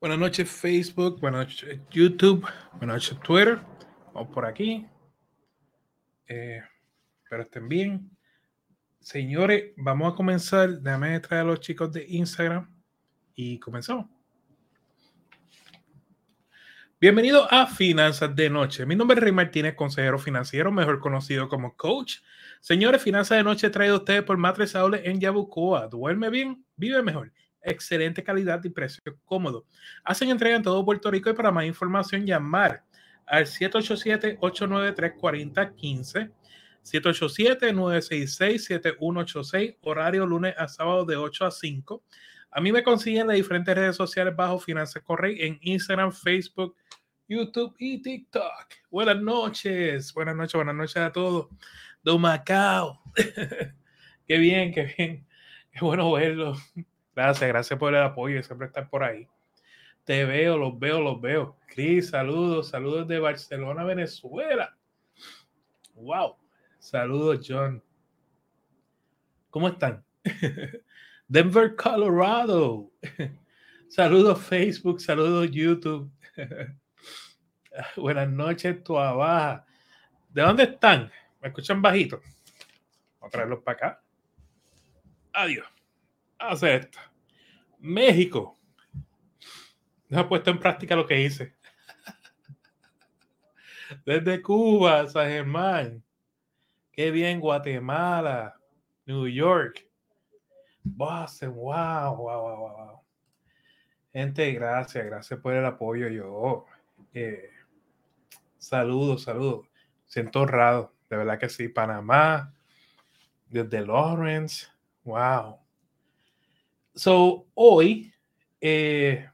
Buenas noches Facebook, buenas noches YouTube, buenas noches Twitter. Vamos por aquí. Eh, espero estén bien. Señores, vamos a comenzar. Déjame traer a los chicos de Instagram y comenzamos. Bienvenido a Finanzas de Noche. Mi nombre es Rey Martínez, consejero financiero, mejor conocido como coach. Señores, Finanzas de Noche traído a ustedes por Matres Aule en Yabucoa. Duerme bien, vive mejor. Excelente calidad y precio cómodo. Hacen entrega en todo Puerto Rico y para más información llamar al 787-893-4015. 787-966-7186, horario lunes a sábado de 8 a 5. A mí me consiguen en las diferentes redes sociales bajo Finanzas Correy en Instagram, Facebook, YouTube y TikTok. Buenas noches, buenas noches, buenas noches a todos. De Macao. qué bien, qué bien. Qué bueno verlo. Gracias, gracias por el apoyo y siempre estar por ahí. Te veo, los veo, los veo. Cris, saludos, saludos de Barcelona, Venezuela. Wow. Saludos, John. ¿Cómo están? Denver, Colorado. Saludos, Facebook. Saludos, YouTube. Buenas noches, tu abaja. ¿De dónde están? ¿Me escuchan bajito? Vamos a traerlos para acá. Adiós. Hace esto. México. No ha puesto en práctica lo que hice. Desde Cuba, San Germán. Qué bien, Guatemala, New York, Boston, wow, wow, wow, wow. Gente, gracias, gracias por el apoyo. Yo, eh, saludos, saludos. Siento honrado, de verdad que sí. Panamá, desde Lawrence, wow. So, hoy, eh,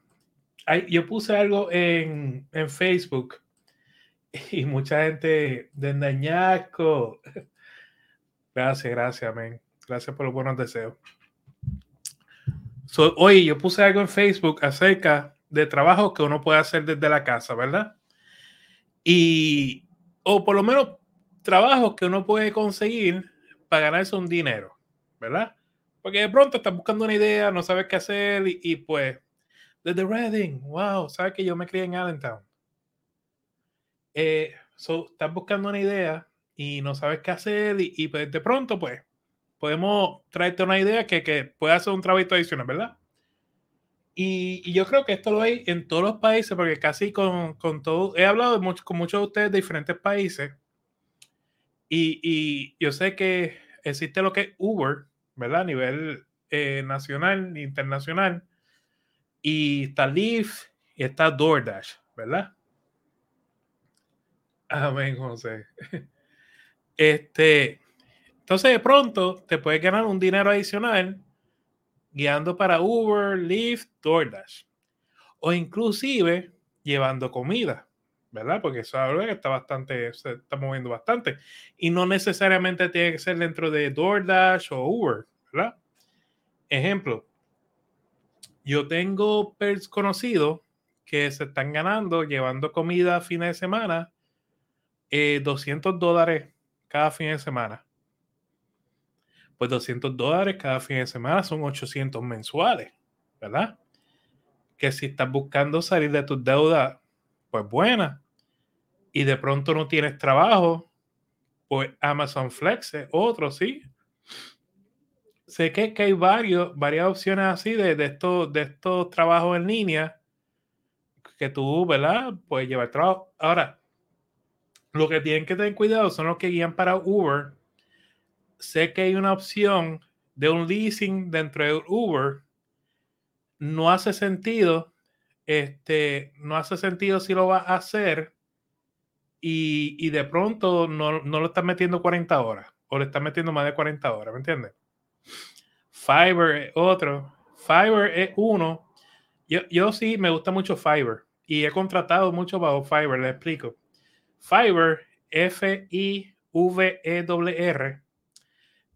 yo puse algo en, en Facebook y mucha gente de Nañasco Gracias, gracias, amén. Gracias por los buenos deseos. So, oye, yo puse algo en Facebook acerca de trabajo que uno puede hacer desde la casa, ¿verdad? Y, o por lo menos trabajos que uno puede conseguir para ganarse un dinero, ¿verdad? Porque de pronto estás buscando una idea, no sabes qué hacer y, pues, desde Reading, wow, sabes que yo me crié en Allentown. Eh, so, estás buscando una idea y no sabes qué hacer y, pues de pronto pues podemos traerte una idea que, que puede hacer un trabajo adicional, ¿verdad? Y, yo creo que esto lo hay en todos los países porque casi con, con todo, he hablado con muchos de ustedes de diferentes países y, y, yo sé que existe lo que es Uber, ¿verdad? A nivel eh, nacional, internacional y está Lyft y está DoorDash, ¿verdad? Amén, José. Este, entonces de pronto te puedes ganar un dinero adicional guiando para Uber, Lyft, DoorDash. O inclusive llevando comida, ¿verdad? Porque eso ahora que está bastante, se está moviendo bastante. Y no necesariamente tiene que ser dentro de DoorDash o Uber, ¿verdad? Ejemplo, yo tengo conocidos que se están ganando llevando comida a fines de semana 200 eh, dólares cada fin de semana. Pues 200 dólares cada fin de semana son 800 mensuales, ¿verdad? Que si estás buscando salir de tus deudas, pues buena. Y de pronto no tienes trabajo, pues Amazon Flex es otro, sí. Sé que, que hay varios, varias opciones así de, de, estos, de estos trabajos en línea que tú, ¿verdad? Puedes llevar trabajo. Ahora, lo que tienen que tener cuidado son los que guían para Uber. Sé que hay una opción de un leasing dentro de Uber. No hace sentido. Este, no hace sentido si lo va a hacer y, de pronto no, no, lo estás metiendo 40 horas o le estás metiendo más de 40 horas, ¿me entiendes? Fiverr es otro. Fiverr es uno. Yo, yo sí me gusta mucho Fiverr y he contratado mucho bajo Fiverr, le explico. Fiverr, F-I-V-E-R,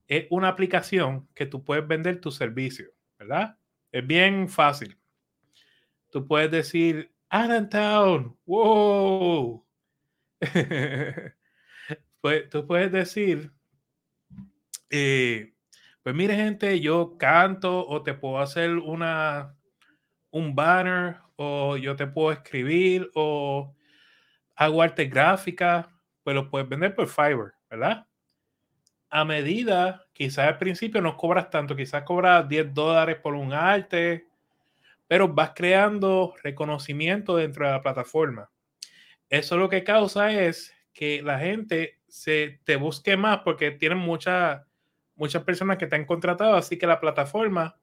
es una aplicación que tú puedes vender tu servicio, ¿verdad? Es bien fácil. Tú puedes decir, Allentown, wow. pues tú puedes decir, eh, pues mire gente, yo canto o te puedo hacer una, un banner o yo te puedo escribir o hago arte gráfica, pues lo puedes vender por Fiverr, ¿verdad? A medida, quizás al principio no cobras tanto, quizás cobras 10 dólares por un arte, pero vas creando reconocimiento dentro de la plataforma. Eso lo que causa es que la gente se te busque más porque tienen muchas muchas personas que te han contratado, así que la plataforma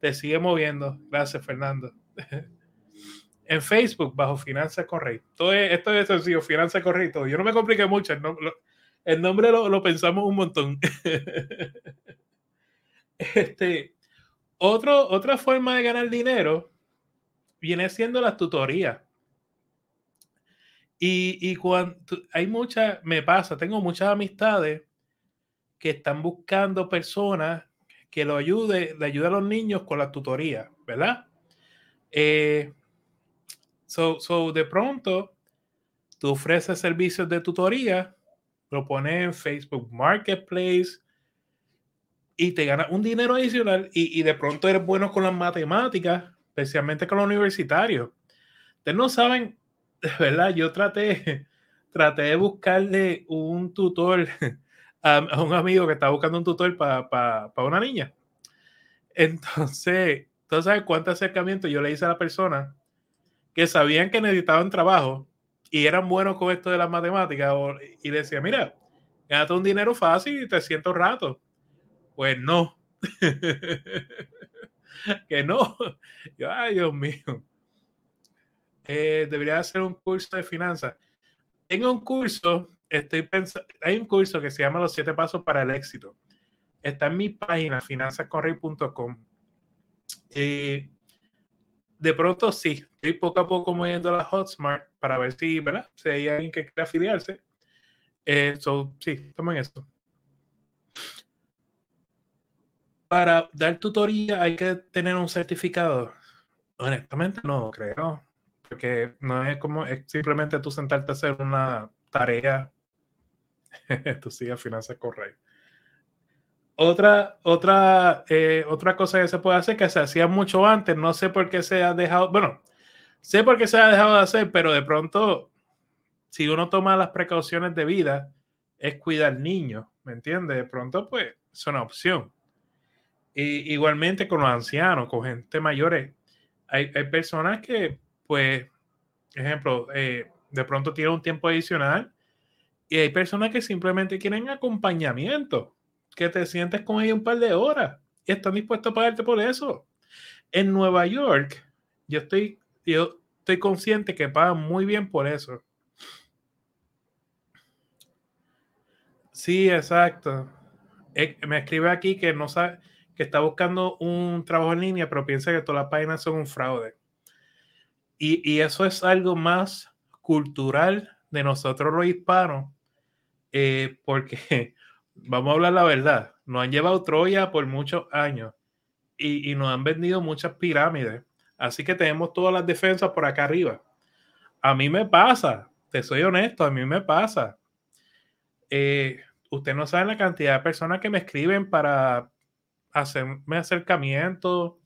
te sigue moviendo. Gracias, Fernando. en Facebook, bajo Finanzas Correcto. Esto es sencillo, Finanzas Correcto. Yo no me compliqué mucho, el, nombre lo, lo, pensamos un montón. este, otro, otra forma de ganar dinero viene siendo las tutorías. Y, y cuando hay muchas, me pasa, tengo muchas amistades que están buscando personas que lo ayude, le ayude a los niños con la tutoría, ¿verdad? Eh, so, so, de pronto, tú ofreces servicios de tutoría, lo pones en Facebook Marketplace y te ganas un dinero adicional y, y de pronto eres bueno con las matemáticas, especialmente con los universitarios. Ustedes no saben, ¿verdad? Yo traté, traté de buscarle un tutor a, un amigo que estaba buscando un tutor para una niña. Entonces, ¿tú sabes cuánto acercamiento yo le hice a la persona que sabían que necesitaban trabajo y eran buenos con esto de las matemáticas? y decía, mira, gánate un dinero fácil y te siento rato. Pues no. que no. Yo, ay, Dios mío. Eh, debería hacer un curso de finanzas. Tengo un curso estoy pensando, hay un curso que se llama Los siete pasos para el éxito. Está en mi página, finanzascorrey.com. Eh, de pronto sí, estoy poco a poco moviendo la Hotsmart para ver si, ¿verdad? Si hay alguien que quiera afiliarse. Eh, so, sí, tomen esto. Para dar tutoría hay que tener un certificado. Honestamente no creo, porque no es como es simplemente tú sentarte a hacer una tarea Tú sigue finanzas correctas. Otra, otra, eh, otra cosa que se puede hacer que se hacía mucho antes, no sé por qué se ha dejado, bueno, sé por qué se ha dejado de hacer, pero de pronto, si uno toma las precauciones de vida, es cuidar niños, ¿me entiendes? De pronto, pues, es una opción. Y, igualmente con los ancianos, con gente mayores, hay, hay personas que, pues, ejemplo, eh, de pronto tienen un tiempo adicional y hay personas que simplemente quieren acompañamiento, que te sientes con ellos un par de horas y están dispuestos a pagarte por eso. En Nueva York, yo estoy, yo estoy consciente que pagan muy bien por eso. Sí, exacto. Eh, me escribe aquí que no sabe, que está buscando un trabajo en línea, pero piensa que todas las páginas son un fraude. Y, y eso es algo más cultural de nosotros los hispanos eh, porque vamos a hablar la verdad, nos han llevado Troya por muchos años y, nos han vendido muchas pirámides. Así que tenemos todas las defensas por acá arriba. A mí me pasa, te soy honesto, a mí me pasa. Eh, usted no sabe la cantidad de personas que me escriben para hacerme acercamiento,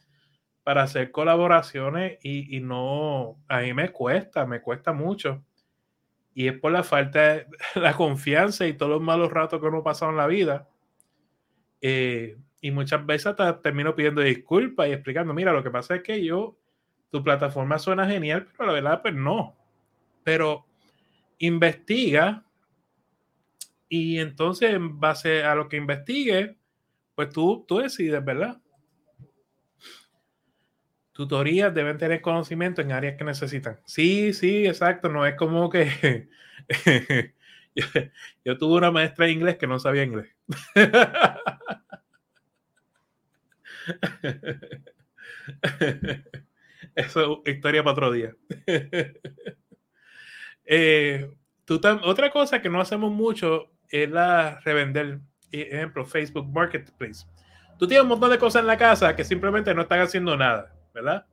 para hacer colaboraciones y, y, no, a mí me cuesta, me cuesta mucho y es por la falta de la confianza y todos los malos ratos que uno ha pasado en la vida. Eh, y muchas veces hasta termino pidiendo disculpas y explicando, mira, lo que pasa es que yo, tu plataforma suena genial, pero la verdad, pues no. Pero investiga y entonces en base a lo que investigue, pues tú, tú decides, ¿verdad? Tutorías deben tener conocimiento en áreas que necesitan. Sí, sí, exacto. No es como que yo, tuve una maestra de inglés que no sabía inglés. Eso es historia para otro día. Eh, otra cosa que no hacemos mucho es la revender, ejemplo, Facebook Marketplace. Tú tienes un montón de cosas en la casa que simplemente no están haciendo nada ¿verdad?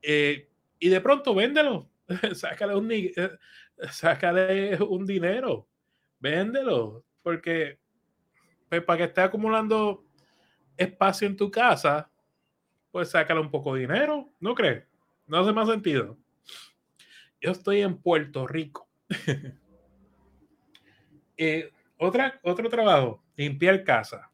Eh, y de pronto véndelo, sácale un, sácale un dinero, véndelo, porque pues, para que esté acumulando espacio en tu casa, pues sácale un poco de dinero, ¿no crees? no hace más sentido. Yo estoy en Puerto Rico. Eh, otro trabajo, limpiar casa.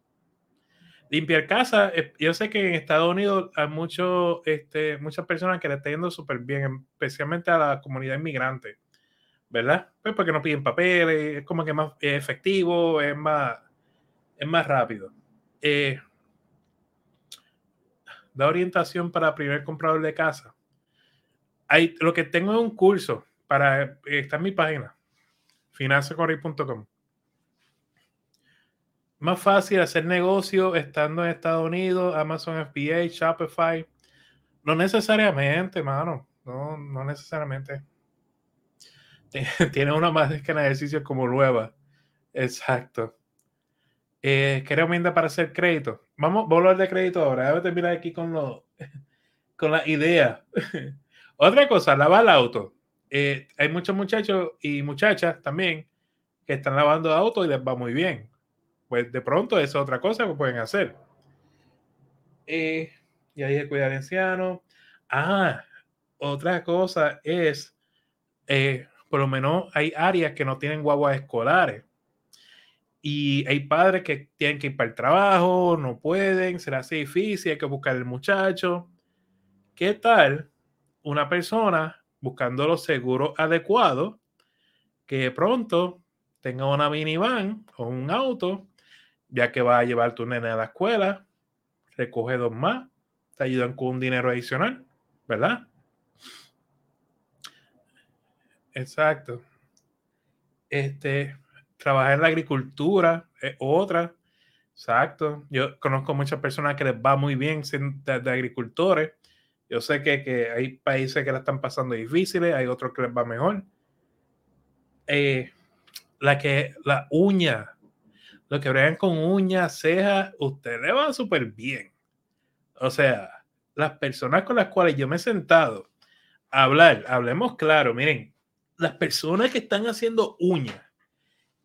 Limpiar casa, eh, yo sé que en Estados Unidos hay mucho, este, muchas personas que le están yendo súper bien, especialmente a la comunidad inmigrante, ¿verdad? Pues porque no piden papeles, es como que más efectivo, es más, es más rápido. Eh, da orientación para primer comprador de casa. Hay, lo que tengo es un curso para, está en mi página, financecorri.com. Más fácil hacer negocio estando en Estados Unidos, Amazon FBA, Shopify. No necesariamente, mano. No, no necesariamente. Tiene una más que en ejercicio como nueva. Exacto. Eh, ¿Qué recomienda para hacer crédito? Vamos, a hablar de crédito ahora. Déjame terminar aquí con, lo, con la idea. Otra cosa, lavar el auto. Eh, hay muchos muchachos y muchachas también que están lavando auto y les va muy bien. Pues de pronto es otra cosa que pueden hacer. Eh, y ahí el cuidar anciano. Ah, otra cosa es, por lo menos hay áreas que no tienen guaguas escolares y hay padres que tienen que ir para el trabajo, no pueden, será así difícil, hay que buscar el muchacho. ¿Qué tal una persona buscando los seguros adecuados que de pronto tenga una minivan o un auto, ya que va a llevar tu nene a la escuela, recoge dos más, te ayudan con un dinero adicional, ¿verdad? Exacto. Este, trabajar en la agricultura es otra. Exacto. Yo conozco muchas personas que les va muy bien de, de agricultores. Yo sé que, que, hay países que la están pasando difíciles, hay otros que les va mejor. Eh, la que la uña, lo que bregan con uñas, cejas, ustedes le va súper bien. O sea, las personas con las cuales yo me he sentado a hablar, hablemos claro, miren, las personas que están haciendo uñas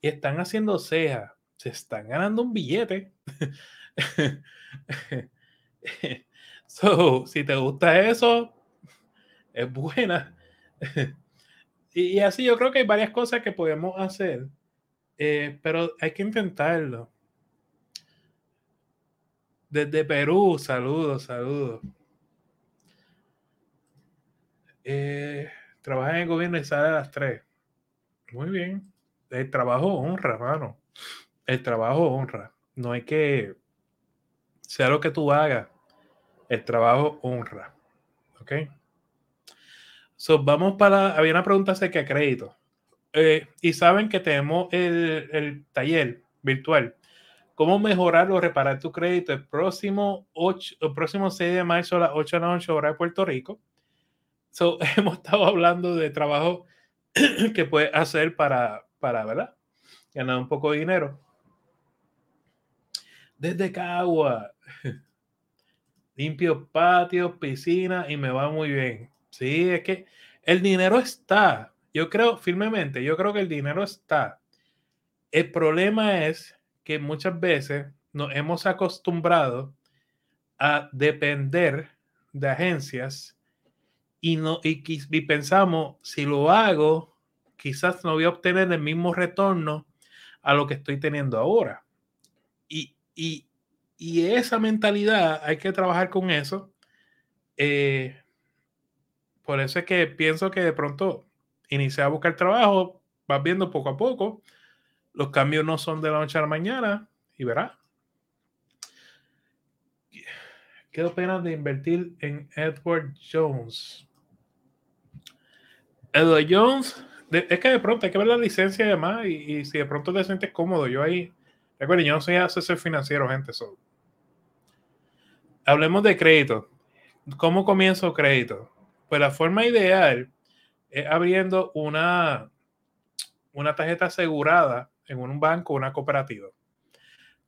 y están haciendo cejas, se están ganando un billete. so, si te gusta eso, es buena. y, así yo creo que hay varias cosas que podemos hacer, eh, pero hay que intentarlo. Desde Perú, saludos, saludos. Eh, trabaja en el gobierno y sale a las 3. Muy bien el trabajo honra, hermano. El trabajo honra. No hay que, sea lo que tú hagas, el trabajo honra. ¿Ok? So, vamos para, había una pregunta acerca de crédito. Eh, y saben que tenemos el, taller virtual. ¿Cómo mejorar o reparar tu crédito? El próximo, 8, el próximo 6 de marzo a las 8 de la noche, hora de Puerto Rico. So, hemos estado hablando de trabajo que puedes hacer para, para, ¿verdad? Ganar un poco de dinero. Desde Cagua, limpio patios, piscina y me va muy bien. Sí, es que el dinero está. Yo creo firmemente, yo creo que el dinero está. El problema es que muchas veces nos hemos acostumbrado a depender de agencias y, no, y, y pensamos, si lo hago, quizás no voy a obtener el mismo retorno a lo que estoy teniendo ahora. Y, y, y esa mentalidad hay que trabajar con eso. Eh, por eso es que pienso que de pronto iniciar a buscar trabajo, vas viendo poco a poco. Los cambios no son de la noche a la mañana y verás. ¿Qué opinas de invertir en Edward Jones? Edward Jones es que de pronto hay que ver la licencia y demás, y, si de pronto te sientes cómodo, yo ahí, recuerden, yo no soy asesor financiero, gente, so. Hablemos de crédito. ¿Cómo comienzo crédito? Pues la forma ideal es abriendo una, una tarjeta asegurada en un banco o una cooperativa.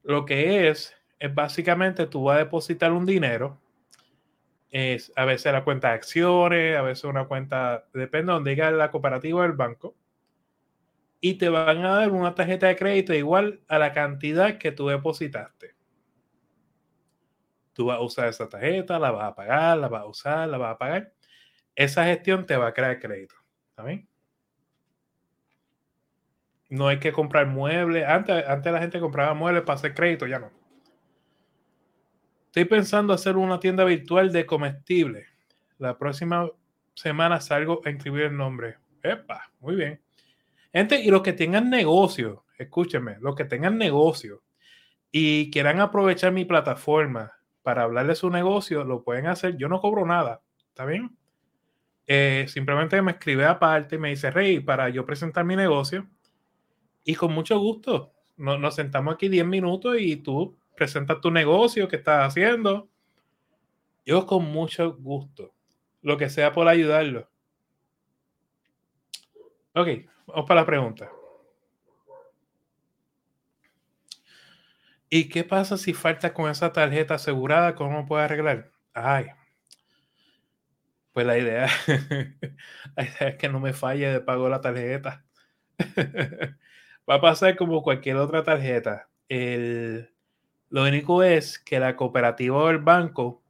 Lo que es, es básicamente tú vas a depositar un dinero es a veces la cuenta de acciones, a veces una cuenta, depende de donde diga la cooperativa del banco, y te van a dar una tarjeta de crédito igual a la cantidad que tú depositaste. Tú vas a usar esa tarjeta, la vas a pagar, la vas a usar, la vas a pagar. Esa gestión te va a crear crédito. ¿Está bien? No hay que comprar muebles. Antes, antes la gente compraba muebles para hacer crédito, ya no. Estoy pensando hacer una tienda virtual de comestibles. La próxima semana salgo a inscribir el nombre. Epa, muy bien. Gente, y los que tengan negocio, escúchenme, los que tengan negocio y quieran aprovechar mi plataforma para hablar de su negocio, lo pueden hacer. Yo no cobro nada, ¿está bien? Eh, simplemente me escribe aparte y me dice, Rey, para yo presentar mi negocio. Y con mucho gusto, nos, sentamos aquí 10 minutos y tú presentas tu negocio que estás haciendo. Yo con mucho gusto, lo que sea por ayudarlo. Ok, vamos para la pregunta. ¿Y qué pasa si falta con esa tarjeta asegurada? ¿Cómo puede arreglar? Ay, pues la idea, es que no me falle de pago la tarjeta. Va a pasar como cualquier otra tarjeta. El, lo único es que la cooperativa o el banco,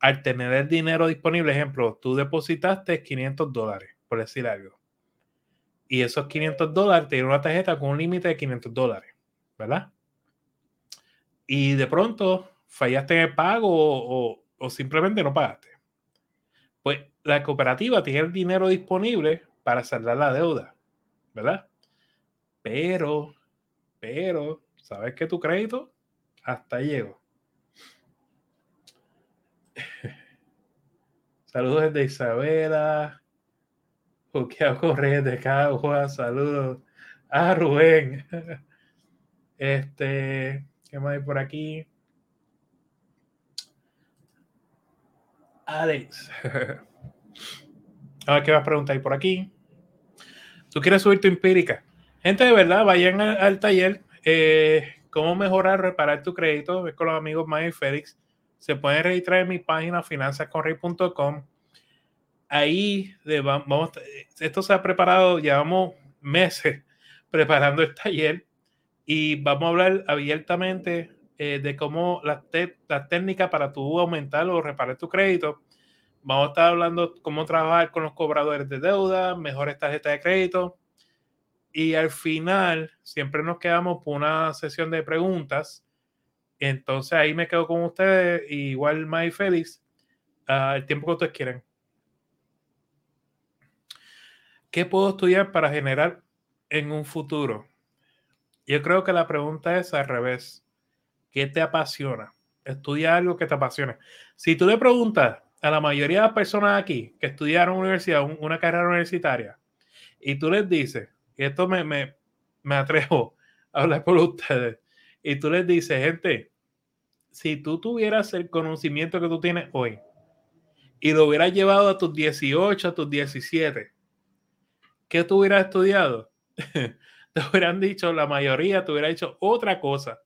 al tener el dinero disponible, ejemplo, tú depositaste 500 dólares, por decir algo. Y esos 500 dólares tienen una tarjeta con un límite de 500 dólares, ¿verdad? Y de pronto fallaste en el pago o, o simplemente no pagaste pues la cooperativa tiene el dinero disponible para saldar la deuda, ¿verdad? Pero, pero, ¿sabes que tu crédito hasta llegó? Saludos desde Isabela. Juqueado Correa de Cagua. Saludos. a Rubén. Este, ¿qué más hay por aquí? Alex. A ver qué vas a preguntar por aquí. ¿Tú quieres subir tu empírica? Gente, de verdad, vayan al, taller. Eh, ¿Cómo mejorar, reparar tu crédito? Es con los amigos Mike y Félix. Se pueden registrar en mi página finanzasconrey.com. Ahí vamos, esto se ha preparado, llevamos meses preparando el taller y vamos a hablar abiertamente eh, de cómo las la técnicas para tú aumentar o reparar tu crédito. Vamos a estar hablando cómo trabajar con los cobradores de deuda, mejores tarjetas de crédito. Y al final, siempre nos quedamos por una sesión de preguntas. Entonces ahí me quedo con ustedes, igual May Félix, uh, el tiempo que ustedes quieren. ¿Qué puedo estudiar para generar en un futuro? Yo creo que la pregunta es al revés. ¿Qué te apasiona? Estudia algo que te apasione. Si tú le preguntas a la mayoría de las personas aquí que estudiaron universidad, una carrera universitaria, y tú les dices, y esto me, me, me atrevo a hablar por ustedes, y tú les dices, gente, si tú tuvieras el conocimiento que tú tienes hoy y lo hubieras llevado a tus 18, a tus 17, ¿qué tú hubieras estudiado? te hubieran dicho, la mayoría te hubiera dicho otra cosa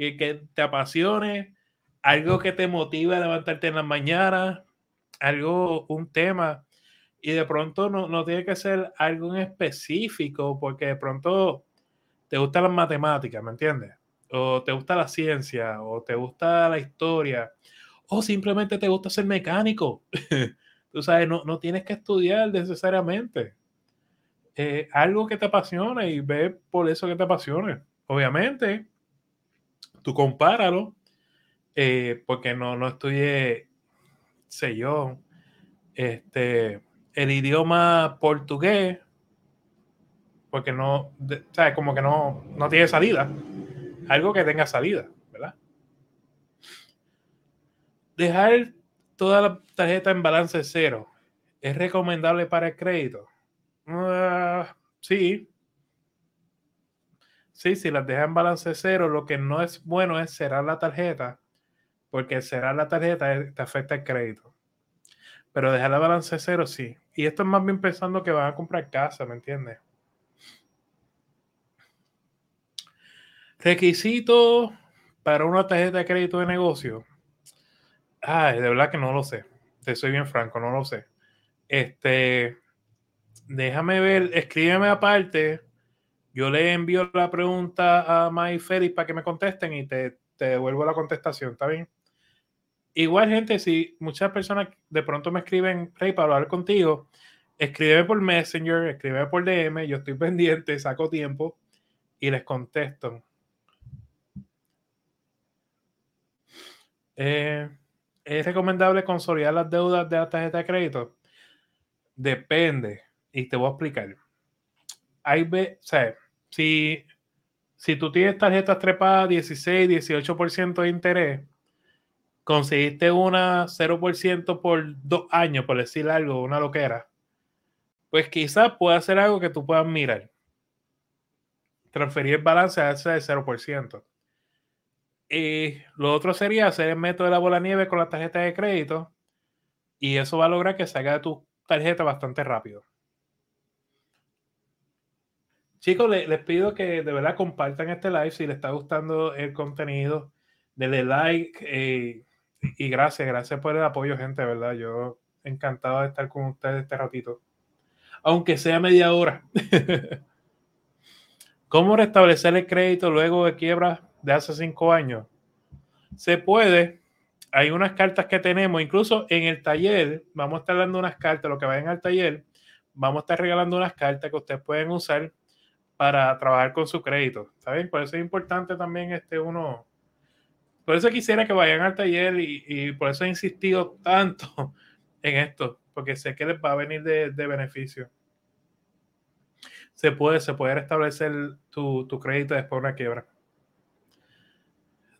que, te apasione, algo que te motive a levantarte en la mañana, algo, un tema, y de pronto no, no tiene que ser algo en específico, porque de pronto te gusta las matemáticas, ¿me entiendes? O te gusta la ciencia, o te gusta la historia, o simplemente te gusta ser mecánico. Tú sabes, no, no tienes que estudiar necesariamente. Eh, algo que te apasione y ve por eso que te apasione. Obviamente, tú compáralo, eh, porque no, no estudié, sé yo, este, el idioma portugués, porque no, ¿sabes? Como que no, no tiene salida. Algo que tenga salida, ¿verdad? Dejar toda la tarjeta en balance cero es recomendable para el crédito. Ah, sí, Sí, si las dejas en balance cero, lo que no es bueno es cerrar la tarjeta, porque cerrar la tarjeta te afecta el crédito. Pero dejar la balance cero, sí. Y esto es más bien pensando que van a comprar casa, ¿me entiendes? Requisitos para una tarjeta de crédito de negocio. Ay, de verdad que no lo sé. Te soy bien franco, no lo sé. Este, déjame ver, escríbeme aparte yo le envío la pregunta a My Félix para que me contesten y te, te devuelvo la contestación, ¿está bien? igual, gente, si muchas personas de pronto me escriben, Rey, para hablar contigo, escríbeme por Messenger, escríbeme por DM, yo estoy pendiente, saco tiempo y les contesto. Eh, ¿Es recomendable consolidar las deudas de la tarjeta de crédito? Depende, y te voy a explicar. Hay, o sea, si, si tú tienes tarjetas trepadas 16, 18% de interés, conseguiste una 0% por dos años, por decir algo, una loquera, pues quizás pueda ser algo que tú puedas mirar. Transferir el balance a ese 0%. Y lo otro sería hacer el método de la bola nieve con la tarjeta de crédito y eso va a lograr que salga de tu tarjeta bastante rápido. Chicos, les, pido que de verdad compartan este live si les está gustando el contenido. Denle like eh, y gracias, gracias por el apoyo, gente, ¿verdad? Yo encantado de estar con ustedes este ratito. Aunque sea media hora. ¿Cómo restablecer el crédito luego de quiebra de hace cinco años? Se puede. Hay unas cartas que tenemos, incluso en el taller, vamos a estar dando unas cartas, lo que vayan al taller, vamos a estar regalando unas cartas que ustedes pueden usar para trabajar con su crédito. ¿Saben? Por eso es importante también este uno. Por eso quisiera que vayan al taller y, por eso he insistido tanto en esto, porque sé que les va a venir de, de beneficio. Se puede, se puede restablecer tu, tu crédito después de una quiebra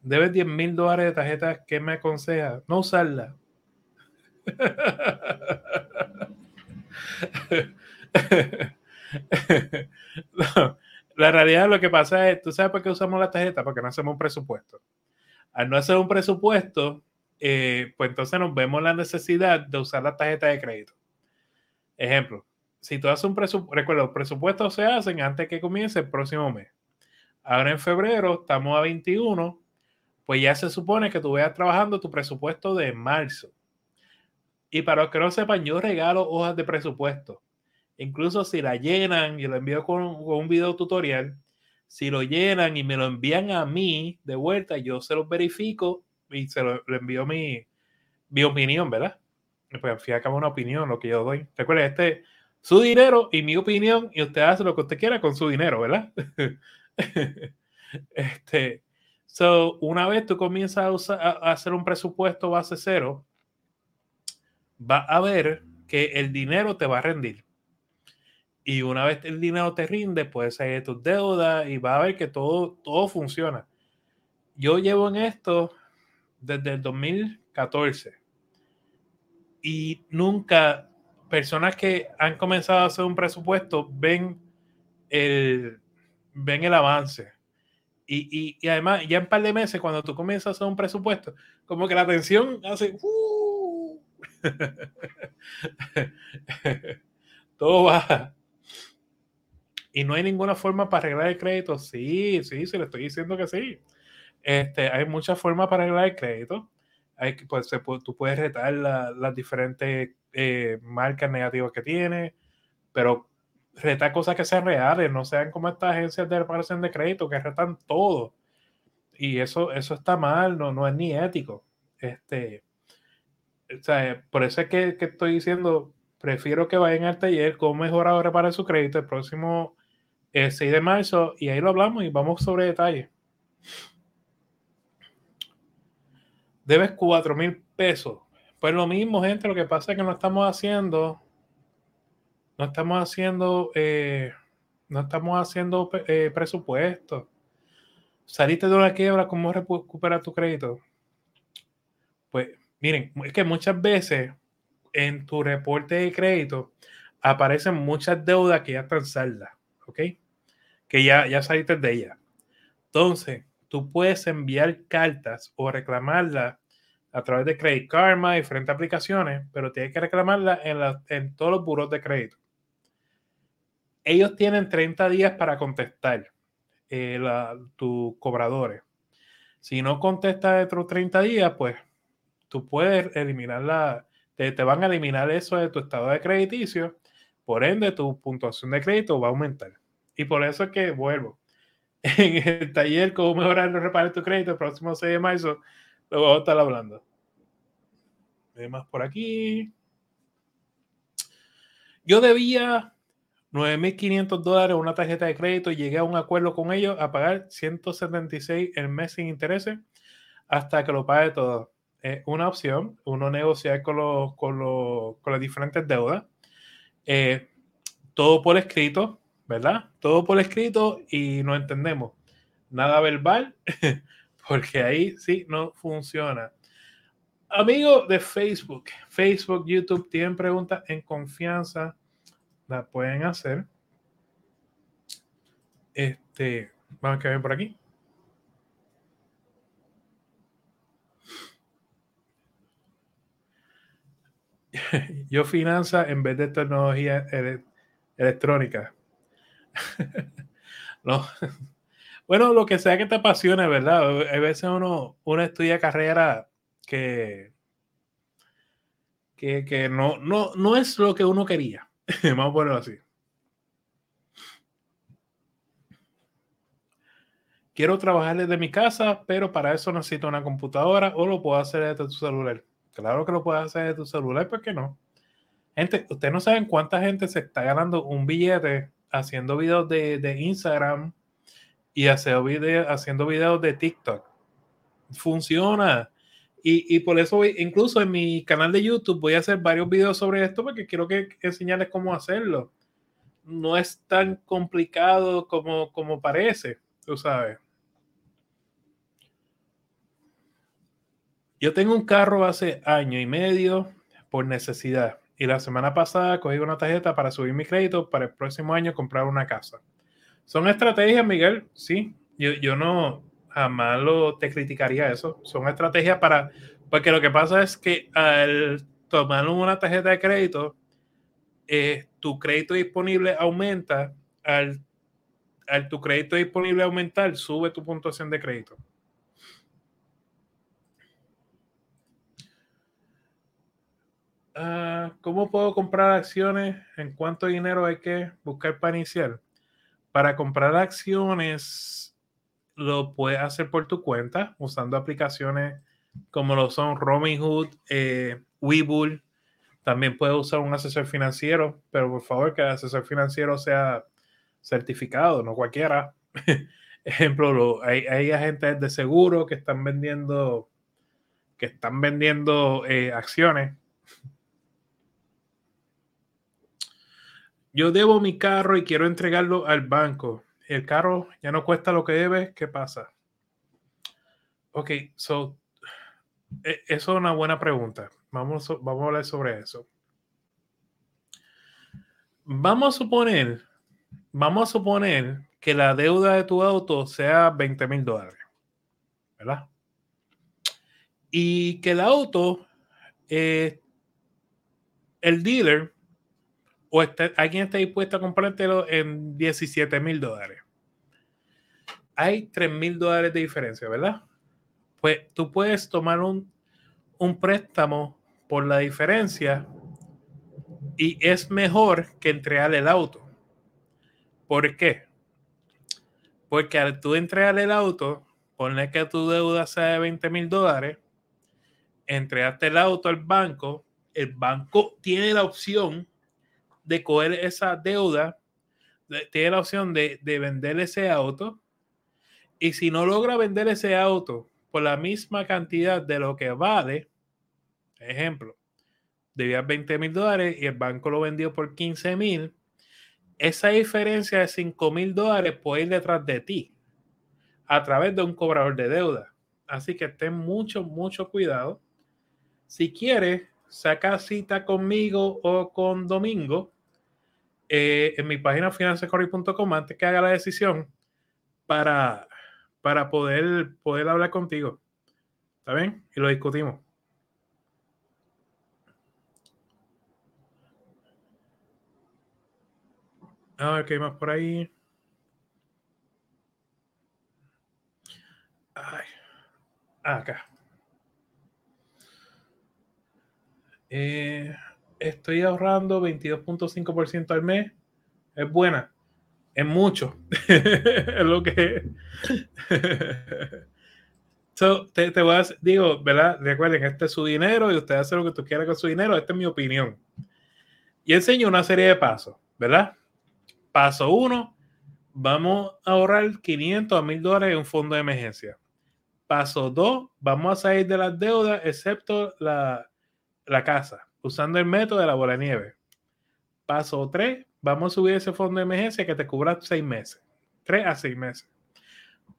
debes 10 mil dólares de tarjeta, ¿qué me aconseja? No usarla. la realidad lo que pasa es, ¿tú sabes por qué usamos la tarjeta? Porque no hacemos un presupuesto. Al no hacer un presupuesto, eh, pues entonces nos vemos la necesidad de usar la tarjeta de crédito. Ejemplo, si tú haces un presupuesto, recuerda, los presupuestos se hacen antes que comience el próximo mes. Ahora en febrero estamos a 21, pues ya se supone que tú vayas trabajando tu presupuesto de marzo. Y para los que no sepan, yo regalo hojas de presupuesto. Incluso si la llenan, y lo envío con, un video tutorial, si lo llenan y me lo envían a mí de vuelta, yo se los verifico y se lo, envío mi, mi opinión, ¿verdad? Pues fíjate una opinión, lo que yo doy. Recuerden, este su dinero y mi opinión, y usted hace lo que usted quiera con su dinero, ¿verdad? este, So, una vez tú comienzas a, hacer un presupuesto base cero, va a ver que el dinero te va a rendir. Y una vez el dinero te rinde, puedes salir tus deudas y va a ver que todo, todo funciona. Yo llevo en esto desde el 2014 y nunca personas que han comenzado a hacer un presupuesto ven el, ven el avance y, y, además, ya en un par de meses, cuando tú comienzas a hacer un presupuesto, como que la tensión hace. Uh". todo baja. Y no hay ninguna forma para arreglar el crédito. Sí, sí, se le estoy diciendo que sí. Este, hay muchas formas para arreglar el crédito. Hay, pues, se, tú puedes retar las diferentes eh, marcas negativas que tiene, pero retar cosas que sean reales, no sean como estas agencias de reparación de crédito que retan todo. Y eso, eso está mal, no, no es ni ético. Este, o sea, por eso es que, que estoy diciendo, prefiero que vayan al taller con mejor reparar su crédito el próximo 6 eh, de marzo y ahí lo hablamos y vamos sobre detalles. Debes 4 mil pesos. Pues lo mismo, gente, lo que pasa es que no estamos haciendo no estamos haciendo, eh, no estamos haciendo eh, presupuesto. Saliste de una quiebra, ¿cómo recuperar tu crédito? Pues miren, es que muchas veces en tu reporte de crédito aparecen muchas deudas que ya están saldas, ¿ok? Que ya, ya saliste de ellas. Entonces, tú puedes enviar cartas o reclamarlas a través de Credit Karma diferentes aplicaciones, pero tienes que reclamarlas en, en todos los buros de crédito ellos tienen 30 días para contestar eh, tus cobradores. Si no contestas dentro de 30 días, pues tú puedes eliminar la, te, van a eliminar eso de tu estado de crediticio, por ende tu puntuación de crédito va a aumentar. Y por eso es que vuelvo. En el taller, cómo mejorar los reparar tu crédito, el próximo 6 de marzo, lo vamos a estar hablando. más por aquí. Yo debía 9.500 dólares una tarjeta de crédito llegué a un acuerdo con ellos a pagar 176 el mes sin intereses hasta que lo pague todo. Es una opción, uno negociar con, los, con, los, con las diferentes deudas. Eh, todo por escrito, ¿verdad? Todo por escrito y no entendemos. Nada verbal, porque ahí sí no funciona. Amigo de Facebook, Facebook, YouTube, tienen preguntas en confianza, la pueden hacer. Este, vamos a ver por aquí. Yo finanza en vez de tecnología electrónica. no. Bueno, lo que sea que te apasione, ¿verdad? A veces uno, estudia carrera que, que, no, no, no es lo que uno quería. Vamos a ponerlo así. Quiero trabajar desde mi casa, pero para eso necesito una computadora o lo puedo hacer desde tu celular. Claro que lo puedes hacer desde tu celular, ¿por qué no? Gente, ustedes no saben cuánta gente se está ganando un billete haciendo videos de, de Instagram y haciendo, video, haciendo videos de TikTok. Funciona. Y, y, por eso incluso en mi canal de YouTube voy a hacer varios videos sobre esto porque quiero que enseñarles cómo hacerlo. No es tan complicado como, como parece, tú sabes. Yo tengo un carro hace año y medio por necesidad y la semana pasada cogí una tarjeta para subir mi crédito para el próximo año comprar una casa. Son estrategias, Miguel, sí. Yo, yo no jamás lo, te criticaría eso. Son estrategias para, porque lo que pasa es que al tomar una tarjeta de crédito, eh, tu crédito disponible aumenta, al, al tu crédito disponible aumentar, sube tu puntuación de crédito. Ah, ¿Cómo puedo comprar acciones? ¿En cuánto dinero hay que buscar para iniciar? Para comprar acciones lo puedes hacer por tu cuenta usando aplicaciones como lo son Robinhood, eh, Webull. También puedes usar un asesor financiero, pero por favor que el asesor financiero sea certificado, no cualquiera. Ejemplo, hay, hay, agentes de seguro que están vendiendo que están vendiendo eh, acciones. Yo debo mi carro y quiero entregarlo al banco. El carro ya no cuesta lo que debe. ¿Qué pasa? Ok, so, e, eso es una buena pregunta. Vamos, a hablar sobre eso. Vamos a suponer, vamos a suponer que la deuda de tu auto sea 20 mil dólares, ¿verdad? Y que el auto, eh, el dealer o alguien está dispuesto a comprártelo en 17 mil dólares. Hay 3 mil dólares de diferencia, ¿verdad? Pues tú puedes tomar un, un préstamo por la diferencia y es mejor que entregar el auto. ¿Por qué? Porque al tú entregar el auto, ponle que tu deuda sea de 20 mil dólares, entregaste el auto al banco, el banco tiene la opción de coger esa deuda, tiene la opción de, de vender ese auto. Y si no logra vender ese auto por la misma cantidad de lo que vale, ejemplo, debía 20 mil dólares y el banco lo vendió por 15 mil, esa diferencia de 5 mil dólares puede ir detrás de ti a través de un cobrador de deuda. Así que ten mucho, mucho cuidado. Si quieres, saca cita conmigo o con Domingo eh, en mi página financecorri.com antes que haga la decisión para, para poder, poder hablar contigo. ¿Está bien? Y lo discutimos. A ver qué hay más por ahí. Ay. Acá. Eh, estoy ahorrando 22.5% al mes. Es buena. Es mucho. es lo que. te, te, voy a digo, ¿verdad? Recuerden, este es su dinero y usted hace lo que tú quieras con su dinero. Esta es mi opinión. Y enseño una serie de pasos, ¿verdad? Paso uno, vamos a ahorrar 500 a 1000 dólares en un fondo de emergencia. Paso dos, vamos a salir de las deudas, excepto la, la casa, usando el método de la bola de nieve. Paso tres, vamos a subir ese fondo de emergencia que te cubra seis meses, tres a seis meses.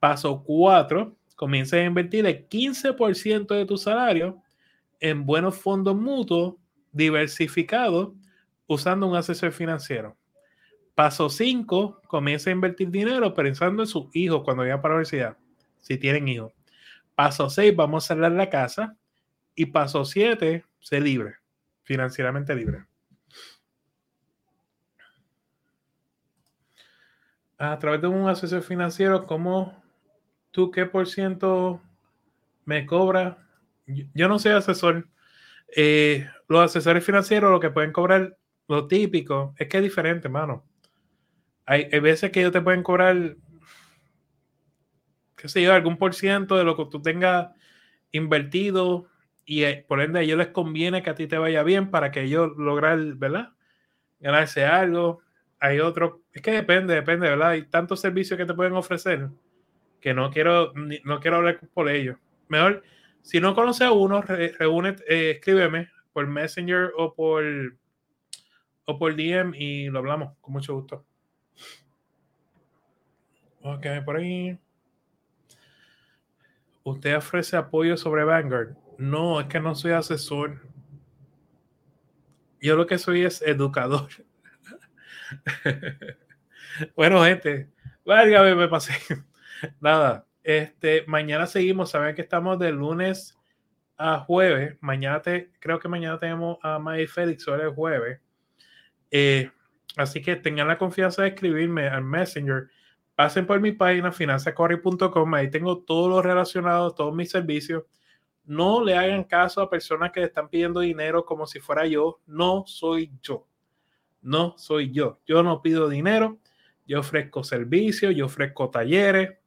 Paso cuatro, comienza a invertir el 15% de tu salario en buenos fondos mutuos diversificados usando un asesor financiero. Paso 5, comienza a invertir dinero pensando en sus hijos cuando vayan para la universidad, si tienen hijos. Paso 6, vamos a cerrar la casa. Y paso 7, sé libre, financieramente libre. A través de un asesor financiero, ¿cómo tú qué por ciento me cobra? Yo no soy asesor. Eh, los asesores financieros lo que pueden cobrar, lo típico, es que es diferente, mano. Hay, veces que ellos te pueden cobrar, qué sé yo, algún por ciento de lo que tú tengas invertido y eh, por ende a ellos les conviene que a ti te vaya bien para que ellos logren, ¿verdad? Ganarse algo. Hay otro, es que depende, depende, ¿verdad? Hay tantos servicios que te pueden ofrecer que no quiero, no quiero hablar por ellos. Mejor, si no conoces a uno, reúne, eh, escríbeme por Messenger o por, o por DM y lo hablamos con mucho gusto. Ok, por ahí. ¿Usted ofrece apoyo sobre Vanguard? No, es que no soy asesor. Yo lo que soy es educador. bueno, gente, válgame, me pasé. Nada, este, mañana seguimos. Saben que estamos de lunes a jueves. Mañana te, creo que mañana tenemos a May Félix sobre el jueves. Eh, así que tengan la confianza de escribirme al Messenger pasen por mi página finanzacorri.com, ahí tengo todo lo relacionado, todos mis servicios. No le hagan caso a personas que le están pidiendo dinero como si fuera yo. No soy yo. No soy yo. Yo no pido dinero. Yo ofrezco servicios, yo ofrezco talleres.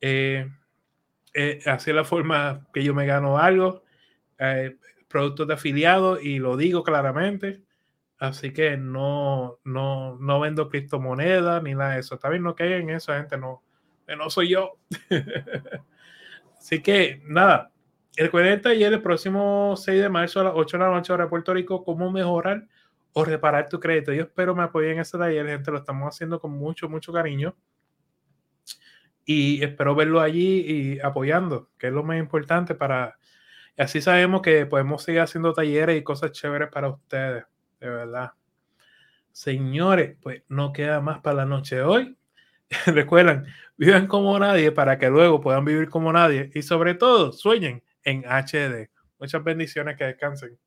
Eh, eh, así es la forma que yo me gano algo. Eh, productos de afiliados y lo digo claramente. Así que no, no, no vendo criptomonedas ni nada de eso. Está bien, no que en eso, gente. No, no soy yo. Así que nada. Recuerden ayer, el próximo 6 de marzo a las 8 de la noche hora de Puerto Rico, cómo mejorar o reparar tu crédito. Yo espero me apoyen en ese taller, gente. Lo estamos haciendo con mucho, mucho cariño. Y espero verlo allí y apoyando, que es lo más importante para... así sabemos que podemos seguir haciendo talleres y cosas chéveres para ustedes de verdad. Señores, pues no queda más para la noche de hoy. Recuerden, vivan como nadie para que luego puedan vivir como nadie y sobre todo sueñen en HD. Muchas bendiciones, que descansen.